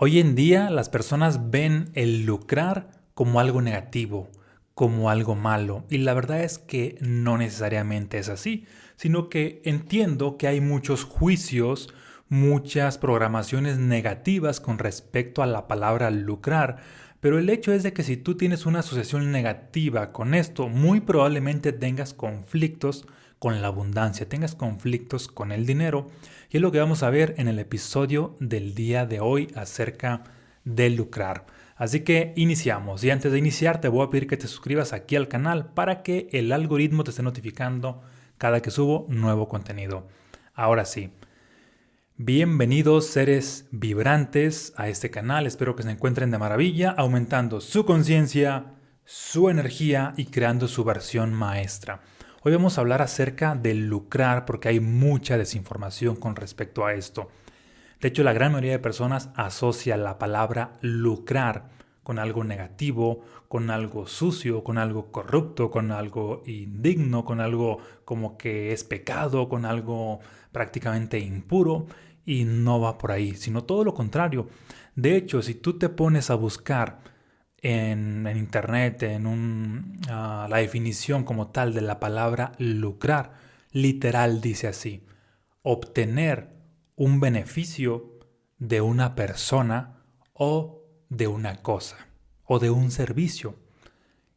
Hoy en día las personas ven el lucrar como algo negativo, como algo malo, y la verdad es que no necesariamente es así, sino que entiendo que hay muchos juicios, muchas programaciones negativas con respecto a la palabra lucrar, pero el hecho es de que si tú tienes una asociación negativa con esto, muy probablemente tengas conflictos con la abundancia, tengas conflictos con el dinero. Y es lo que vamos a ver en el episodio del día de hoy acerca de lucrar. Así que iniciamos. Y antes de iniciar te voy a pedir que te suscribas aquí al canal para que el algoritmo te esté notificando cada que subo nuevo contenido. Ahora sí. Bienvenidos seres vibrantes a este canal. Espero que se encuentren de maravilla, aumentando su conciencia, su energía y creando su versión maestra. Hoy vamos a hablar acerca del lucrar porque hay mucha desinformación con respecto a esto. De hecho, la gran mayoría de personas asocia la palabra lucrar con algo negativo, con algo sucio, con algo corrupto, con algo indigno, con algo como que es pecado, con algo prácticamente impuro y no va por ahí, sino todo lo contrario. De hecho, si tú te pones a buscar en, internet, en un, ah, la definición como tal de la palabra lucrar, literal dice así, obtener un beneficio de una persona o de una cosa o de un servicio.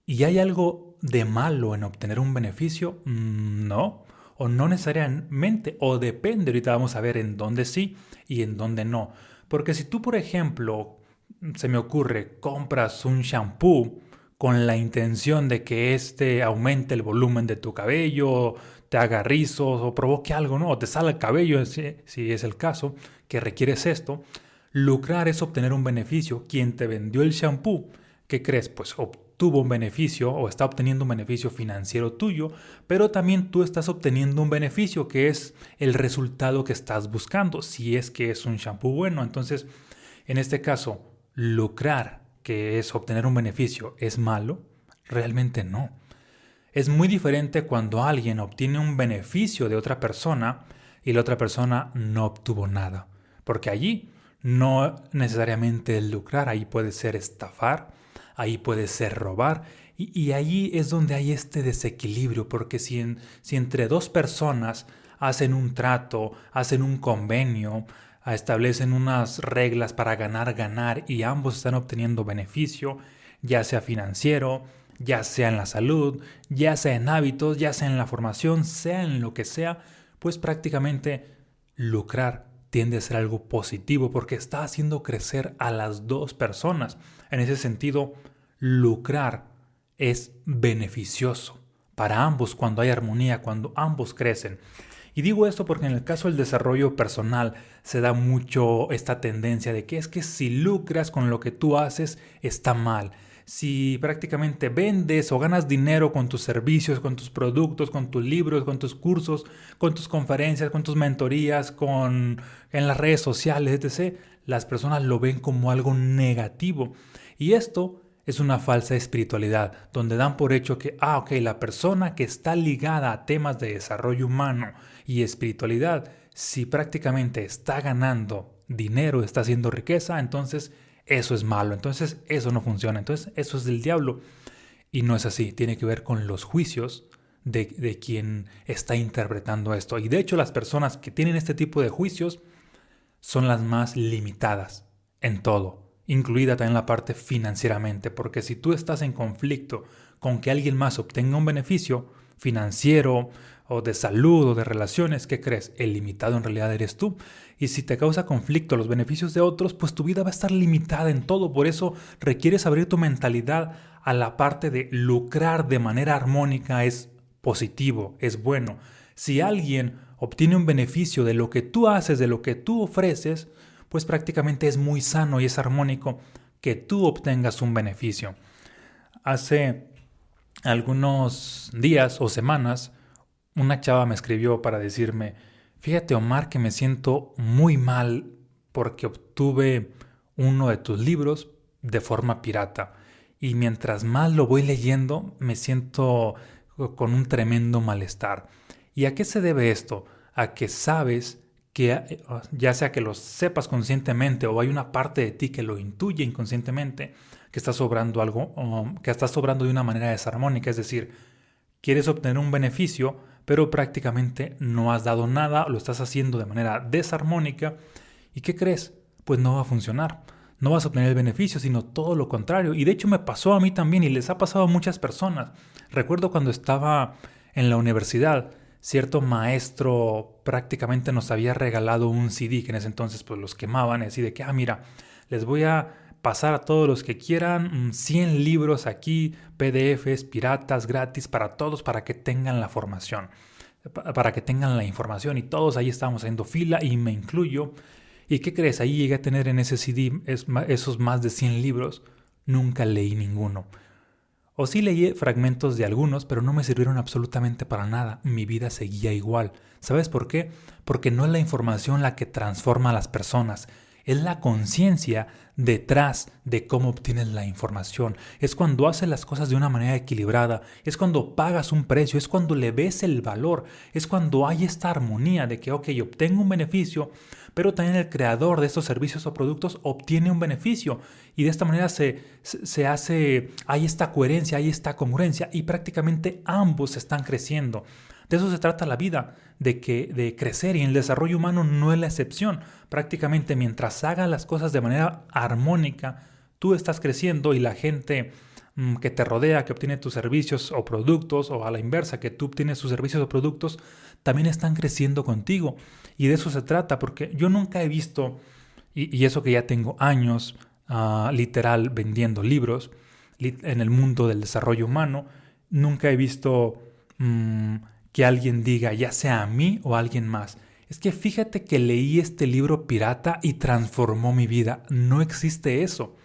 ¿Y hay algo de malo en obtener un beneficio? Mm, no, o no necesariamente, o depende, ahorita vamos a ver en dónde sí y en dónde no. Porque si tú, por ejemplo, se me ocurre, compras un shampoo con la intención de que este aumente el volumen de tu cabello, te haga rizos o provoque algo, ¿no? O te sale el cabello, si, si es el caso, que requieres esto. Lucrar es obtener un beneficio. Quien te vendió el shampoo, ¿qué crees? Pues obtuvo un beneficio o está obteniendo un beneficio financiero tuyo, pero también tú estás obteniendo un beneficio que es el resultado que estás buscando, si es que es un shampoo bueno. Entonces, en este caso, lucrar, que es obtener un beneficio, es malo? Realmente no. Es muy diferente cuando alguien obtiene un beneficio de otra persona y la otra persona no obtuvo nada. Porque allí no necesariamente es lucrar, ahí puede ser estafar, ahí puede ser robar. Y, allí es donde hay este desequilibrio, porque si, si entre dos personas hacen un trato, hacen un convenio, establecen unas reglas para ganar, ganar y ambos están obteniendo beneficio, ya sea financiero, ya sea en la salud, ya sea en hábitos, ya sea en la formación, sea en lo que sea, pues prácticamente lucrar tiende a ser algo positivo porque está haciendo crecer a las dos personas. En ese sentido, lucrar es beneficioso para ambos cuando hay armonía, cuando ambos crecen. Y digo esto porque en el caso del desarrollo personal se da mucho esta tendencia de que es que si lucras con lo que tú haces está mal. Si prácticamente vendes o ganas dinero con tus servicios, con tus productos, con tus libros, con tus cursos, con tus conferencias, con tus mentorías, con en las redes sociales, etc., las personas lo ven como algo negativo. Y esto es una falsa espiritualidad, donde dan por hecho que, ah, ok, la persona que está ligada a temas de desarrollo humano y espiritualidad, si prácticamente está ganando dinero, está haciendo riqueza, entonces eso es malo, entonces eso no funciona, entonces eso es del diablo. Y no es así, tiene que ver con los juicios de, de quien está interpretando esto. Y de hecho las personas que tienen este tipo de juicios son las más limitadas en todo incluida también la parte financieramente, porque si tú estás en conflicto con que alguien más obtenga un beneficio financiero o de salud o de relaciones, ¿qué crees? El limitado en realidad eres tú. Y si te causa conflicto los beneficios de otros, pues tu vida va a estar limitada en todo. Por eso requieres abrir tu mentalidad a la parte de lucrar de manera armónica es positivo, es bueno. Si alguien obtiene un beneficio de lo que tú haces, de lo que tú ofreces, pues prácticamente es muy sano y es armónico que tú obtengas un beneficio. Hace algunos días o semanas, una chava me escribió para decirme, fíjate Omar que me siento muy mal porque obtuve uno de tus libros de forma pirata. Y mientras más lo voy leyendo, me siento con un tremendo malestar. ¿Y a qué se debe esto? A que sabes que ya sea que lo sepas conscientemente o hay una parte de ti que lo intuye inconscientemente, que está sobrando algo, que está sobrando de una manera desarmónica, es decir, quieres obtener un beneficio, pero prácticamente no has dado nada, lo estás haciendo de manera desarmónica, ¿y qué crees? Pues no va a funcionar. No vas a obtener el beneficio, sino todo lo contrario. Y de hecho me pasó a mí también y les ha pasado a muchas personas. Recuerdo cuando estaba en la universidad, cierto maestro prácticamente nos había regalado un CD que en ese entonces pues los quemaban, así de que, ah, mira, les voy a pasar a todos los que quieran 100 mm, libros aquí, PDFs, piratas, gratis, para todos, para que tengan la formación, para que tengan la información. Y todos ahí estábamos haciendo fila y me incluyo. ¿Y qué crees? Ahí llegué a tener en ese CD esos más de 100 libros. Nunca leí ninguno. O sí leí fragmentos de algunos, pero no me sirvieron absolutamente para nada. Mi vida seguía igual. ¿Sabes por qué? Porque no es la información la que transforma a las personas, es la conciencia detrás de cómo obtienes la información. Es cuando haces las cosas de una manera equilibrada, es cuando pagas un precio, es cuando le ves el valor, es cuando hay esta armonía de que, ok, obtengo un beneficio, pero también el creador de estos servicios o productos obtiene un beneficio. Y de esta manera se, se hace, hay esta coherencia, hay esta congruencia y prácticamente ambos están creciendo. De eso se trata la vida, de, que, de crecer y el desarrollo humano no es la excepción. Prácticamente mientras haga las cosas de manera armónica, tú estás creciendo y la gente mm, que te rodea, que obtiene tus servicios o productos, o a la inversa, que tú obtienes sus servicios o productos, también están creciendo contigo. Y de eso se trata, porque yo nunca he visto, y, eso que ya tengo años, ah, literal, vendiendo libros en el mundo del desarrollo humano, nunca he visto mm, que alguien diga, ya sea a mí o a alguien más. Es que fíjate que leí este libro pirata y transformó mi vida. No existe eso.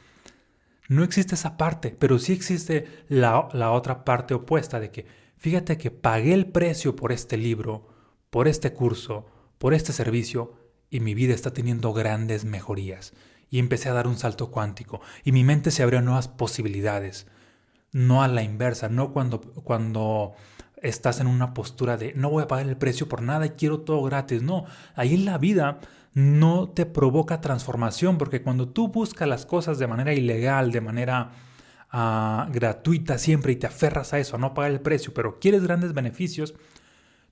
No existe esa parte, pero sí existe la, la otra parte opuesta de que, fíjate que pagué el precio por este libro, por este curso, por este servicio, y mi vida está teniendo grandes mejorías. Y empecé a dar un salto cuántico, y mi mente se abrió a nuevas posibilidades. No a la inversa, no cuando, cuando estás en una postura de no voy a pagar el precio por nada y quiero todo gratis. No, ahí en la vida no te provoca transformación porque cuando tú buscas las cosas de manera ilegal, de manera ah, gratuita siempre y te aferras a eso, a no pagar el precio, pero quieres grandes beneficios,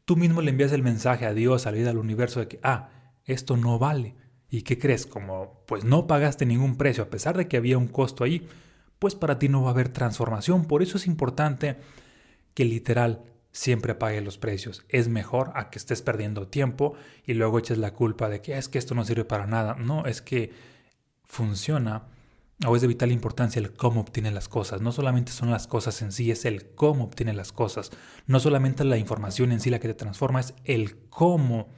tú mismo le envías el mensaje a Dios, a la vida, al universo de que, ah, esto no vale. ¿Y qué crees? Como pues no pagaste ningún precio a pesar de que había un costo ahí, pues para ti no va a haber transformación. Por eso es importante que literal siempre pague los precios. Es mejor a que estés perdiendo tiempo y luego eches la culpa de que es que esto no sirve para nada. No, es que funciona o es de vital importancia el cómo obtiene las cosas. No solamente son las cosas en sí, es el cómo obtiene las cosas. No solamente la información en sí la que te transforma, es el cómo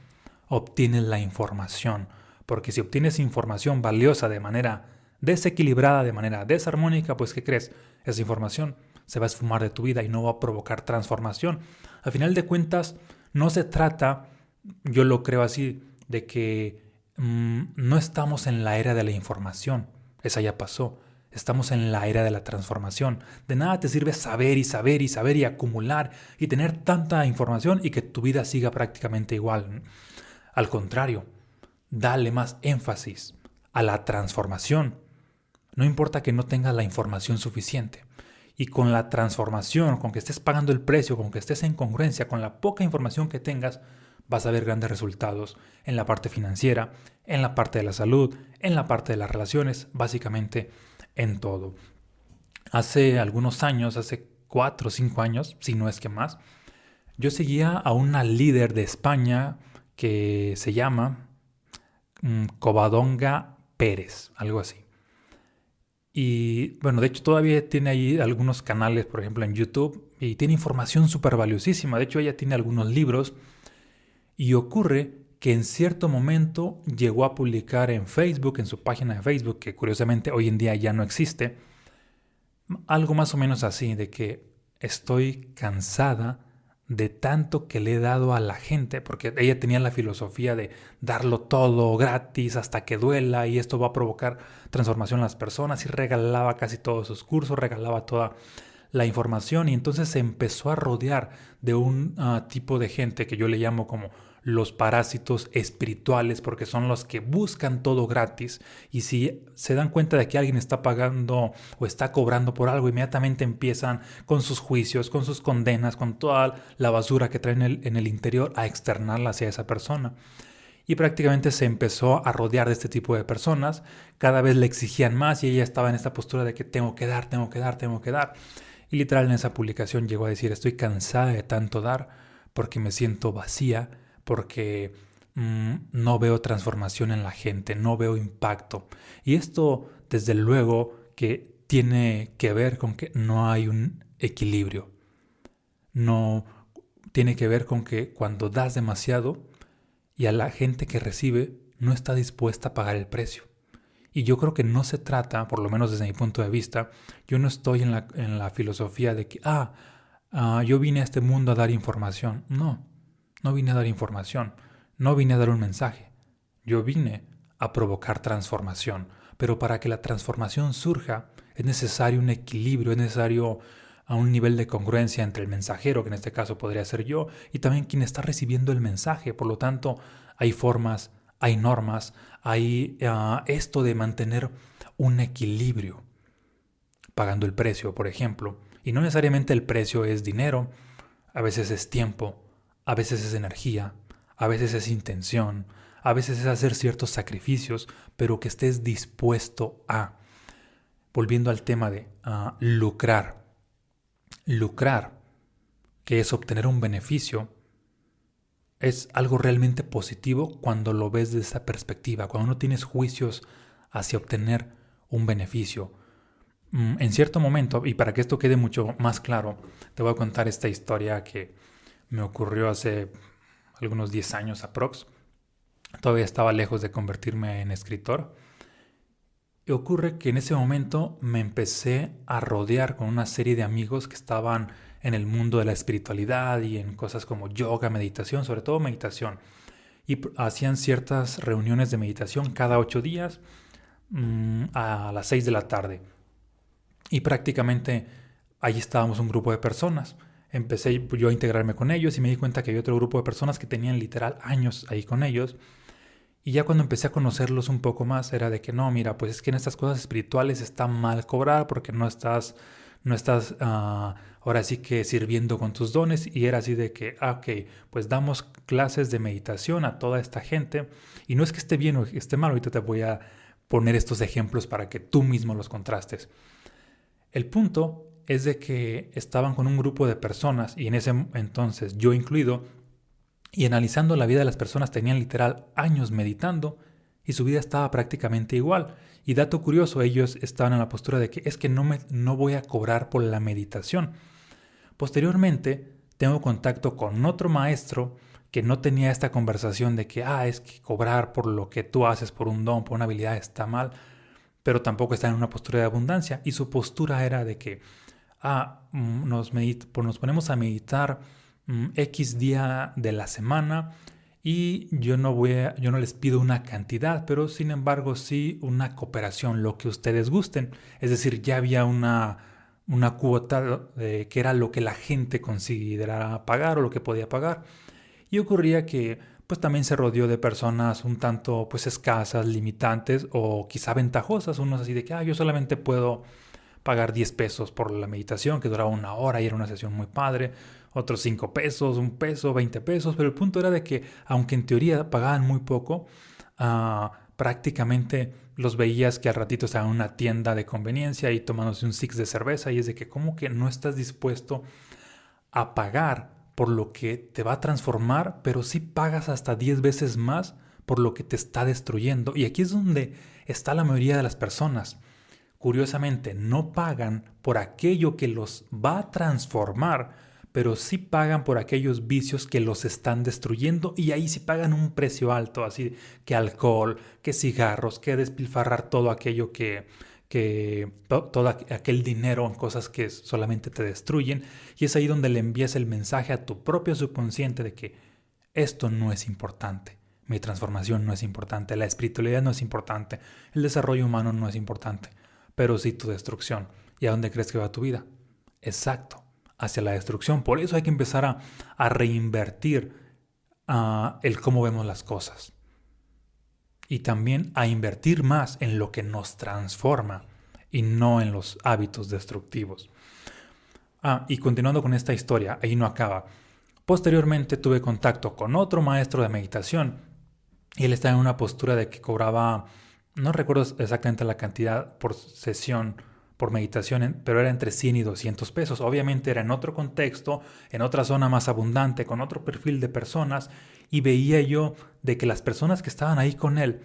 obtienes la información. Porque si obtienes información valiosa de manera desequilibrada, de manera desarmónica, pues ¿qué crees? Esa información se va a esfumar de tu vida y no va a provocar transformación. Al final de cuentas, no se trata, yo lo creo así, de que mm, no estamos en la era de la información, esa ya pasó. Estamos en la era de la transformación. De nada te sirve saber y saber y saber y acumular y tener tanta información y que tu vida siga prácticamente igual. Al contrario, dale más énfasis a la transformación. No importa que no tengas la información suficiente y con la transformación, con que estés pagando el precio, con que estés en congruencia, con la poca información que tengas, vas a ver grandes resultados en la parte financiera, en la parte de la salud, en la parte de las relaciones, básicamente en todo. Hace algunos años, hace cuatro o cinco años, si no es que más, yo seguía a una líder de España que se llama mm, Covadonga Pérez, algo así. Y bueno, de hecho todavía tiene ahí algunos canales, por ejemplo en YouTube, y tiene información súper valiosísima. De hecho ella tiene algunos libros. Y ocurre que en cierto momento llegó a publicar en Facebook, en su página de Facebook, que curiosamente hoy en día ya no existe, algo más o menos así, de que estoy cansada de tanto que le he dado a la gente, porque ella tenía la filosofía de darlo todo gratis hasta que duela y esto va a provocar transformación en las personas y regalaba casi todos sus cursos, regalaba toda la información y entonces se empezó a rodear de un ah, tipo de gente que yo le llamo como los parásitos espirituales porque son los que buscan todo gratis y si se dan cuenta de que alguien está pagando o está cobrando por algo, inmediatamente empiezan con sus juicios, con sus condenas, con toda la basura que traen en el, interior a externarla hacia esa persona. Y prácticamente se empezó a rodear de este tipo de personas, cada vez le exigían más y ella estaba en esta postura de que tengo que dar, tengo que dar, tengo que dar. Y literal en esa publicación llegó a decir, estoy cansada de tanto dar porque me siento vacía, porque mm, no veo transformación en la gente, no veo impacto. Y esto, desde luego, que tiene que ver con que no hay un equilibrio. No tiene que ver con que cuando das demasiado y a la gente que recibe no está dispuesta a pagar el precio. Y yo creo que no se trata, por lo menos desde mi punto de vista, yo no estoy en la, en la filosofía de que, ah, ah, yo vine a este mundo a dar información. No, no vine a dar información, no vine a dar un mensaje. Yo vine a provocar transformación. Pero para que la transformación surja es necesario un equilibrio, es necesario a un nivel de congruencia entre el mensajero, que en este caso podría ser yo, y también quien está recibiendo el mensaje. Por lo tanto, hay formas, hay normas, hay ah, esto de mantener un equilibrio pagando el precio, por ejemplo. Y no necesariamente el precio es dinero, a veces es tiempo, a veces es energía, a veces es intención, a veces es hacer ciertos sacrificios, pero que estés dispuesto a. Volviendo al tema de lucrar. Lucrar, que es obtener un beneficio, es algo realmente positivo cuando lo ves desde esa perspectiva, cuando no tienes juicios hacia obtener un beneficio. Mm, en cierto momento, y para que esto quede mucho más claro, te voy a contar esta historia que me ocurrió hace algunos 10 años aprox. Todavía estaba lejos de convertirme en escritor. Y ocurre que en ese momento me empecé a rodear con una serie de amigos que estaban en el mundo de la espiritualidad y en cosas como yoga, meditación, sobre todo meditación. Y hacían ciertas reuniones de meditación cada ocho días mm, a las seis de la tarde. Y prácticamente allí estábamos un grupo de personas. Empecé yo a integrarme con ellos y me di cuenta que había otro grupo de personas que tenían literal años ahí con ellos. Y ya cuando empecé a conocerlos un poco más era de que no, mira, pues es que en estas cosas espirituales está mal cobrar porque no estás no estás ah, ahora sí que sirviendo con tus dones y era así de que, ah, ok, pues damos clases de meditación a toda esta gente y no es que esté bien o esté mal, ahorita te voy a poner estos ejemplos para que tú mismo los contrastes. El punto es de que estaban con un grupo de personas y en ese entonces yo incluido y analizando la vida de las personas tenían literal años meditando y su vida estaba prácticamente igual y dato curioso, ellos estaban en la postura de que es que no, me, no voy a cobrar por la meditación. Posteriormente, tengo contacto con otro maestro que no tenía esta conversación de que, ah, es que cobrar por lo que tú haces, por un don, por una habilidad está mal, pero tampoco está en una postura de abundancia. Y su postura era de que, ah, nos, nos ponemos a meditar mm, X día de la semana y yo no voy yo no les pido una cantidad, pero sin embargo sí una cooperación, lo que ustedes gusten. Es decir, ya había una, una cuota que era lo que la gente consideraba pagar o lo que podía pagar. Y ocurría que pues también se rodeó de personas un tanto pues escasas, limitantes o quizá ventajosas, unos así de que ah, yo solamente puedo pagar 10 pesos por la meditación que duraba una hora y era una sesión muy padre, otros 5 pesos, un peso, 20 pesos, pero el punto era de que aunque en teoría pagaban muy poco, ah, prácticamente los veías que al ratito estaban en una tienda de conveniencia y tomándose un six de cerveza y es de que como que no estás dispuesto a pagar por lo que te va a transformar, pero sí pagas hasta 10 veces más por lo que te está destruyendo. Y aquí es donde está la mayoría de las personas. Curiosamente, no pagan por aquello que los va a transformar, pero sí pagan por aquellos vicios que los están destruyendo y ahí sí pagan un precio alto, así que alcohol, que cigarros, que despilfarrar todo aquello que, que todo aquel dinero en cosas que solamente te destruyen. Y es ahí donde le envías el mensaje a tu propio subconsciente de que esto no es importante, mi transformación no es importante, la espiritualidad no es importante, el desarrollo humano no es importante, pero sí tu destrucción. ¿Y a dónde crees que va tu vida? Exacto, hacia la destrucción. Por eso hay que empezar a, reinvertir a el cómo vemos las cosas. Y también a invertir más en lo que nos transforma y no en los hábitos destructivos. Ah, y continuando con esta historia, ahí no acaba. Posteriormente tuve contacto con otro maestro de meditación y él estaba en una postura de que cobraba, no recuerdo exactamente la cantidad por sesión, por meditación, pero era entre 100 y 200 pesos. Obviamente era en otro contexto, en otra zona más abundante, con otro perfil de personas, y veía yo de que las personas que estaban ahí con él,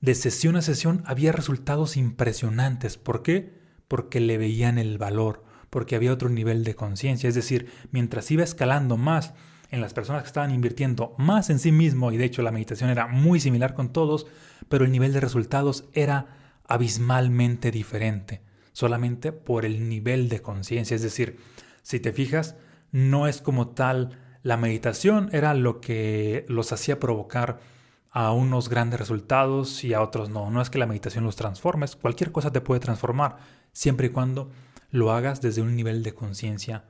de sesión a sesión, había resultados impresionantes. ¿Por qué? Porque le veían el valor, porque había otro nivel de conciencia. Es decir, mientras iba escalando más en las personas que estaban invirtiendo más en sí mismo, y de hecho la meditación era muy similar con todos, pero el nivel de resultados era abismalmente diferente solamente por el nivel de conciencia. Es decir, si te fijas, no es como tal, la meditación era lo que los hacía provocar a unos grandes resultados y a otros no. No es que la meditación los transforme, cualquier cosa te puede transformar, siempre y cuando lo hagas desde un nivel de conciencia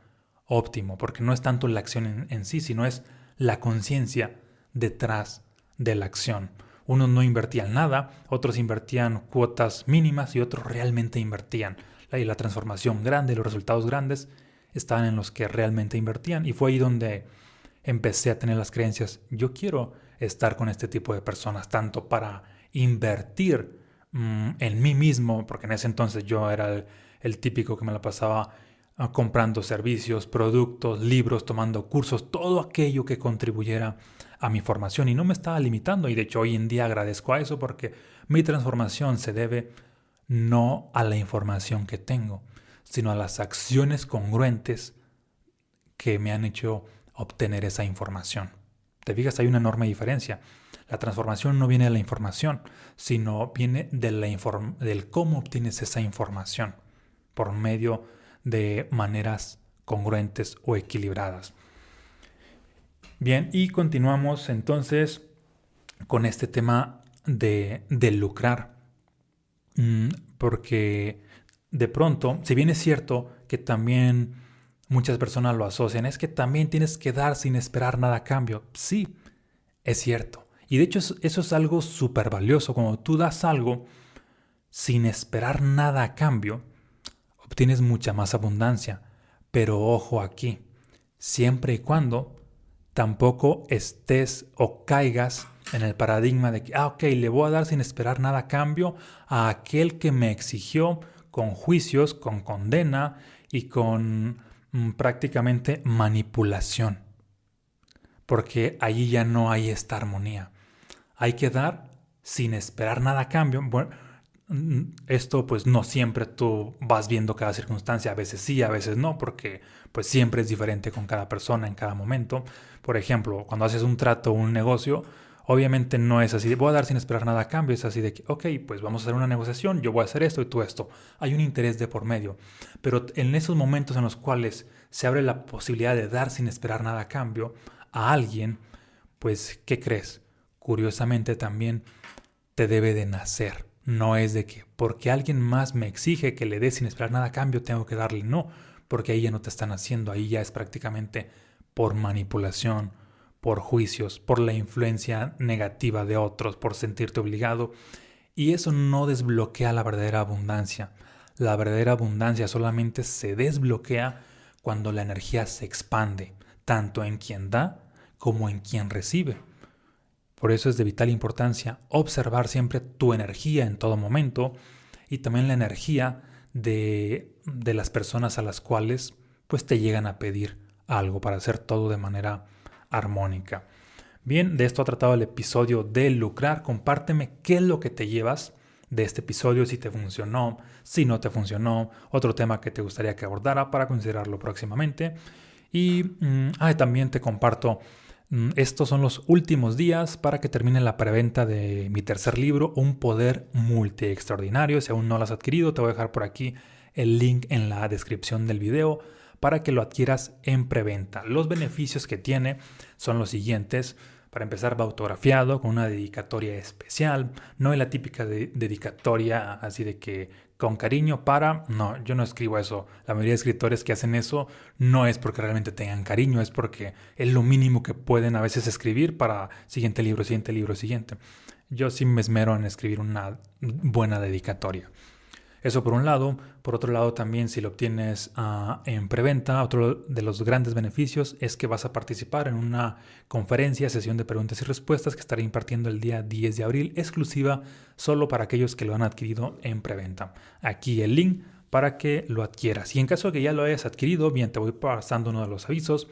óptimo, porque no es tanto la acción en, sí, sino es la conciencia detrás de la acción. Unos no invertían nada, otros invertían cuotas mínimas y otros realmente invertían. Y la transformación grande, los resultados grandes estaban en los que realmente invertían. Y fue ahí donde empecé a tener las creencias, yo quiero estar con este tipo de personas, tanto para invertir mm, en mí mismo, porque en ese entonces yo era el, típico que me la pasaba comprando servicios, productos, libros, tomando cursos, todo aquello que contribuyera a mi formación y no me estaba limitando y de hecho hoy en día agradezco a eso porque mi transformación se debe no a la información que tengo, sino a las acciones congruentes que me han hecho obtener esa información. Te fijas, hay una enorme diferencia. La transformación no viene de la información, sino viene del cómo obtienes esa información por medio de maneras congruentes o equilibradas. Bien, y continuamos entonces con este tema de, lucrar. Mm, porque de pronto, si bien es cierto que también muchas personas lo asocian, es que también tienes que dar sin esperar nada a cambio. Sí, es cierto. Y de hecho eso es algo súper valioso. Cuando tú das algo sin esperar nada a cambio, obtienes mucha más abundancia. Pero ojo aquí, siempre y cuando tampoco estés o caigas en el paradigma de que, ah, ok, le voy a dar sin esperar nada a cambio a aquel que me exigió con juicios, con condena y con mm, prácticamente manipulación. Porque allí ya no hay esta armonía. Hay que dar sin esperar nada a cambio. Bueno, esto pues no siempre tú vas viendo cada circunstancia, a veces sí, a veces no, porque pues siempre es diferente con cada persona en cada momento. Por ejemplo, cuando haces un trato o un negocio, obviamente no es así, de, voy a dar sin esperar nada a cambio, es así de que, ok, pues vamos a hacer una negociación, yo voy a hacer esto y tú esto. Hay un interés de por medio, pero en esos momentos en los cuales se abre la posibilidad de dar sin esperar nada a cambio a alguien, pues, ¿qué crees? Curiosamente también te debe de nacer no es de que porque alguien más me exige que le dé sin esperar nada a cambio, tengo que darle. No, porque ahí ya no te están haciendo, ahí ya es prácticamente por manipulación, por juicios, por la influencia negativa de otros, por sentirte obligado. Y eso no desbloquea la verdadera abundancia. La verdadera abundancia solamente se desbloquea cuando la energía se expande, tanto en quien da como en quien recibe. Por eso es de vital importancia observar siempre tu energía en todo momento y también la energía de, de las personas a las cuales pues te llegan a pedir algo para hacer todo de manera armónica. Bien, de esto ha tratado el episodio de lucrar. Compárteme qué es lo que te llevas de este episodio, si te funcionó, si no te funcionó, otro tema que te gustaría que abordara para considerarlo próximamente. Y mm, también te comparto estos son los últimos días para que termine la preventa de mi tercer libro, Un Poder Multi Extraordinario. Si aún no lo has adquirido, te voy a dejar por aquí el link en la descripción del video para que lo adquieras en preventa. Los beneficios que tiene son los siguientes. Para empezar, va autografiado con una dedicatoria especial. No es la típica dedicatoria así de que con cariño para... No, yo no escribo eso. La mayoría de escritores que hacen eso no es porque realmente tengan cariño, es porque es lo mínimo que pueden a veces escribir para siguiente libro, siguiente libro, siguiente. Yo sí me esmero en escribir una buena dedicatoria. Eso por un lado. Por otro lado también si lo obtienes ah, en preventa, otro de los grandes beneficios es que vas a participar en una conferencia, sesión de preguntas y respuestas que estaré impartiendo el día 10 de abril, exclusiva solo para aquellos que lo han adquirido en preventa. Aquí el link para que lo adquieras. Y en caso de que ya lo hayas adquirido, bien, te voy pasando uno de los avisos.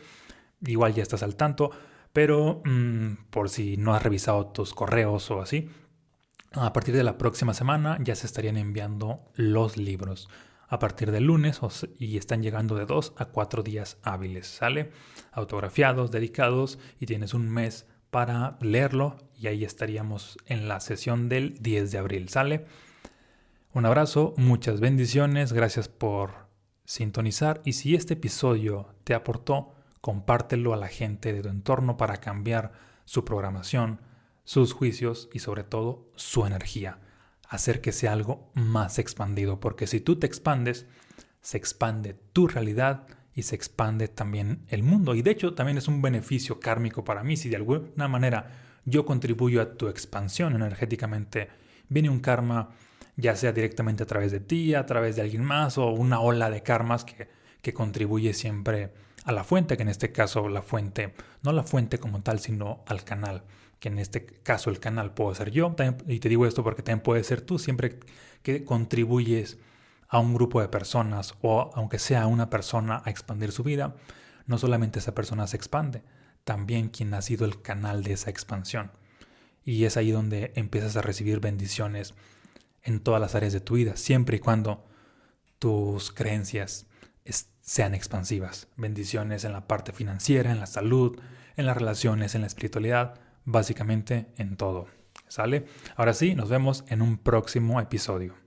Igual ya estás al tanto, pero mm, por si no has revisado tus correos o así, a partir de la próxima semana ya se estarían enviando los libros. A partir del lunes y están llegando de dos a cuatro días hábiles. Sale autografiados, dedicados y tienes un mes para leerlo y ahí estaríamos en la sesión del 10 de abril. Sale. Un abrazo, muchas bendiciones, gracias por sintonizar y si este episodio te aportó, compártelo a la gente de tu entorno para cambiar su programación sus juicios y sobre todo su energía. Hacer que sea algo más expandido, porque si tú te expandes, se expande tu realidad y se expande también el mundo. Y de hecho también es un beneficio kármico para mí. Si de alguna manera yo contribuyo a tu expansión energéticamente, viene un karma ya sea directamente a través de ti, a través de alguien más o una ola de karmas que, que contribuye siempre a la fuente, que en este caso la fuente, no la fuente como tal, sino al canal que en este caso el canal puedo ser yo, y te digo esto porque también puede ser tú, siempre que contribuyes a un grupo de personas o aunque sea una persona a expandir su vida, no solamente esa persona se expande, también quien ha sido el canal de esa expansión. Y es ahí donde empiezas a recibir bendiciones en todas las áreas de tu vida, siempre y cuando tus creencias sean expansivas. Bendiciones en la parte financiera, en la salud, en las relaciones, en la espiritualidad básicamente en todo. ¿Sale? Ahora sí, nos vemos en un próximo episodio.